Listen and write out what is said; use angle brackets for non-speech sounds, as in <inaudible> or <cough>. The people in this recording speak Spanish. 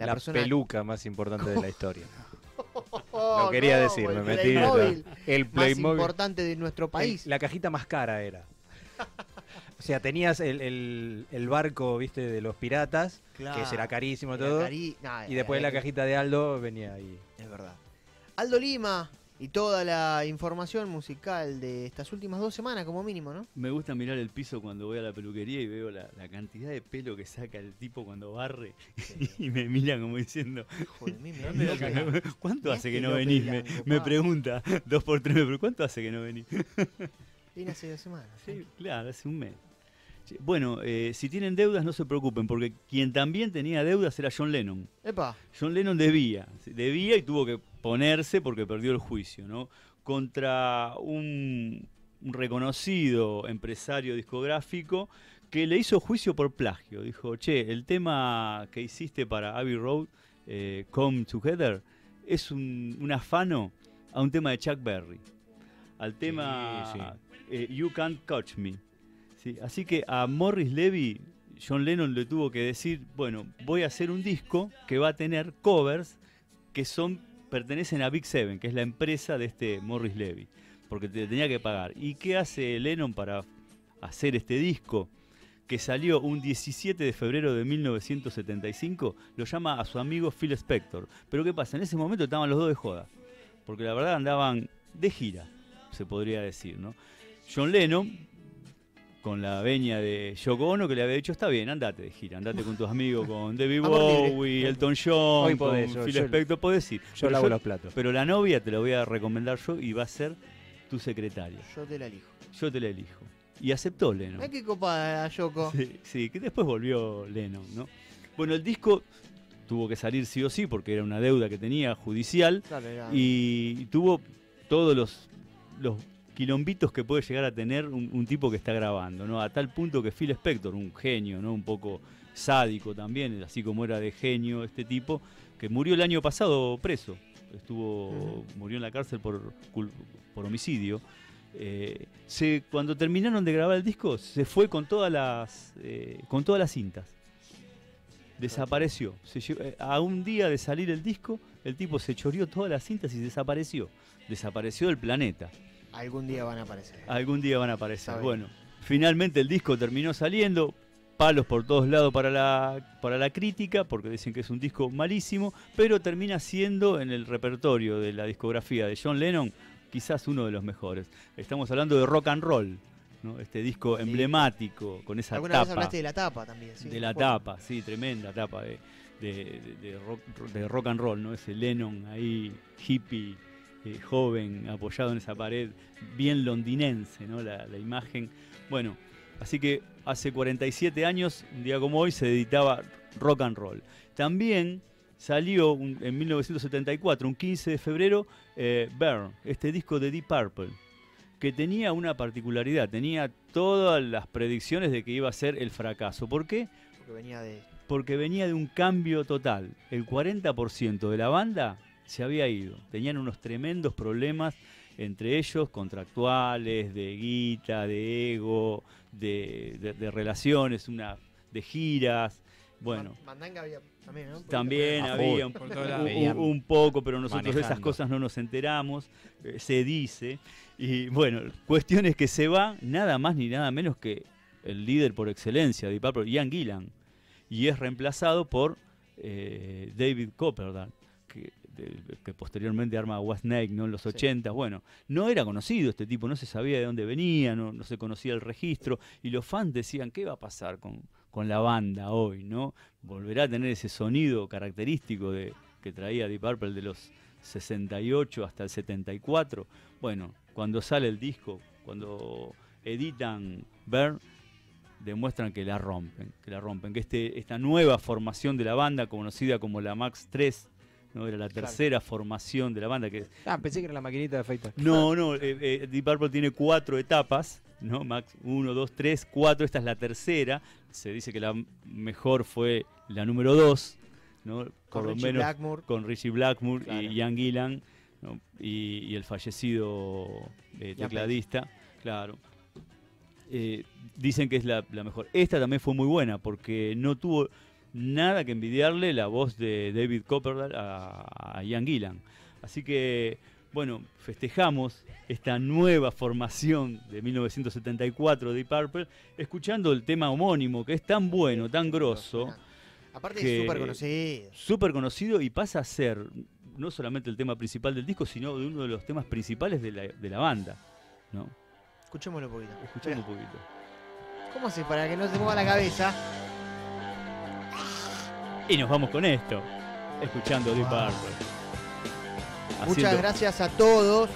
la, La, persona... peluca más importante de la historia. <laughs> Oh, Lo quería no, decir, me metí. Playmobil El más Playmobil. importante de nuestro país. La cajita más cara era. <laughs> O sea, tenías el, el- el barco, viste, de los piratas, Claro. que era carísimo todo. cari- y después la cajita de Aldo venía ahí. Es verdad. Aldo Lima y toda la información musical de estas últimas dos semanas, como mínimo, ¿no? Me gusta mirar el piso cuando voy a la peluquería y veo la, la cantidad de pelo que saca el tipo cuando barre <laughs> y me miran como diciendo, Joder, mí me "¿Dónde <laughs> da lo loca. que- <laughs> ¿cuánto hace que no venís? Me, me pregunta, dos por tres, pregunta, ¿cuánto hace que no venís? Vine hace dos semanas. Sí, claro, hace un mes. Bueno, eh, si tienen deudas no se preocupen, porque quien también tenía deudas era John Lennon. Epa, John Lennon debía, debía y tuvo que ponerse porque perdió el juicio, ¿no? Contra un, un reconocido empresario discográfico que le hizo juicio por plagio. Dijo, che, el tema que hiciste para Abbey Road, eh, Come Together, es un, un afano a un tema de Chuck Berry. Al tema eh, You Can't Catch Me. Sí, así que a Morris Levy, John Lennon le tuvo que decir, bueno, voy a hacer un disco que va a tener covers que son pertenecen a Big Seven, que es la empresa de este Morris Levy, porque te tenía que pagar. ¿Y qué hace Lennon para hacer este disco? Que salió un 17 de febrero de 1975, lo llama a su amigo Phil Spector. Pero ¿qué pasa? En ese momento estaban los dos de joda, porque la verdad andaban de gira, se podría decir, ¿no? John Lennon con la veña de Yoko Ono que le había dicho, está bien, andate de gira, andate con tus amigos, con David. Bowie, Elton John, Hoy con podés, yo- Phil yo- Spector, podés ir. Yo Pero lavo los platos. pero la novia te la voy a recomendar yo y va a ser tu secretaria. yo te la elijo. Yo te la elijo. Y aceptó Lennon. Mira qué copada, Yoko. Sí, sí, que después volvió Lennon, ¿no? Bueno, el disco tuvo que salir sí o sí porque era una deuda que tenía judicial y tuvo todos los, los quilombitos que puede llegar a tener un, un tipo que está grabando, ¿no? A tal punto que Phil Spector, un genio, ¿no? Un poco sádico también, así como era de genio este tipo, que murió el año pasado preso. Estuvo, murió en la cárcel por, por homicidio. Eh, se, cuando terminaron de grabar el disco, se fue con todas las, eh, con todas las cintas. Desapareció. Se eh, a un día de salir el disco, el tipo se choreó todas las cintas y desapareció. Desapareció del planeta. Algún día van a aparecer. Algún día van a aparecer. Bueno, finalmente el disco terminó saliendo. Palos por todos lados para la, para la crítica, porque dicen que es un disco malísimo, pero termina siendo en el repertorio de la discografía de John Lennon quizás uno de los mejores. Estamos hablando de rock and roll, ¿no? este disco Sí. emblemático con esa Alguna vez tapa hablaste de la tapa también, ¿sí? de la Bueno, tapa, sí, tremenda tapa de, de- de- de rock, de rock and roll, ¿no? Ese Lennon ahí, hippie, eh, joven, apoyado en esa pared, bien londinense, ¿no? La, la imagen. Bueno, así que hace 47 años, un día como hoy, se editaba rock and roll. También salió un- en 1974, un 15 de febrero, eh, Burn, este disco de Deep Purple que tenía una particularidad, tenía todas las predicciones de que iba a ser el fracaso. ¿Por qué? Porque venía de. Porque venía de un cambio total. El 40% de la banda se había ido. Tenían unos tremendos problemas, entre ellos contractuales, de guita, de ego, de, de- de relaciones, una, de giras. Bueno, Man- Mandanga había también, ¿no? también había un, poco, pero nosotros de esas manejando. cosas no nos enteramos, eh, se dice. Y bueno, cuestión es que se va nada más ni nada menos que el líder por excelencia de Deep Purple, Ian Gillan, y es reemplazado por eh, David Copperdan, que, que posteriormente arma Snake ¿no? en los 80. Bueno, no era conocido este tipo, no se sabía de dónde venía, no, no se conocía el registro, y los fans decían, ¿qué va a pasar con, con la banda hoy? ¿no? ¿Volverá a tener ese sonido característico de, que traía Deep Purple de los 68 hasta el 74? Bueno, cuando sale el disco, cuando editan Burn, demuestran que la rompen, que la rompen, que este, esta nueva formación de la banda, conocida como la Max 3, ¿no? era la Claro. tercera formación de la banda, que Ah, pensé que era la maquinita de afeitar. no, no, eh, eh, Deep Purple tiene cuatro etapas, ¿no? Max 1, 2, 3, 4, esta es la tercera. Se dice que la mejor fue la número 2, ¿no? Por Con lo Richie menos Blackmore. con Richie Blackmore Claro. y Ian Gillan, ¿no? y, y el fallecido eh, tecladista, claro. Dicen que es la, la mejor. Esta también fue muy buena porque no tuvo nada que envidiarle la voz de David Copperfield a, a Ian Gillan. Así que, bueno, festejamos esta nueva formación de 1974 de Deep Purple, escuchando el tema homónimo, que es tan bueno, tan grosso, Aparte es súper conocido. súper conocido y pasa a ser no solamente el tema principal del disco, sino de uno de los temas principales de la, de la banda. ¿no? Escuchémoslo un poquito. Escuchando un poquito. ¿Cómo haces para que no te mueva la cabeza? Y nos vamos con esto, escuchando Deep. Purple. Muchas gracias a todos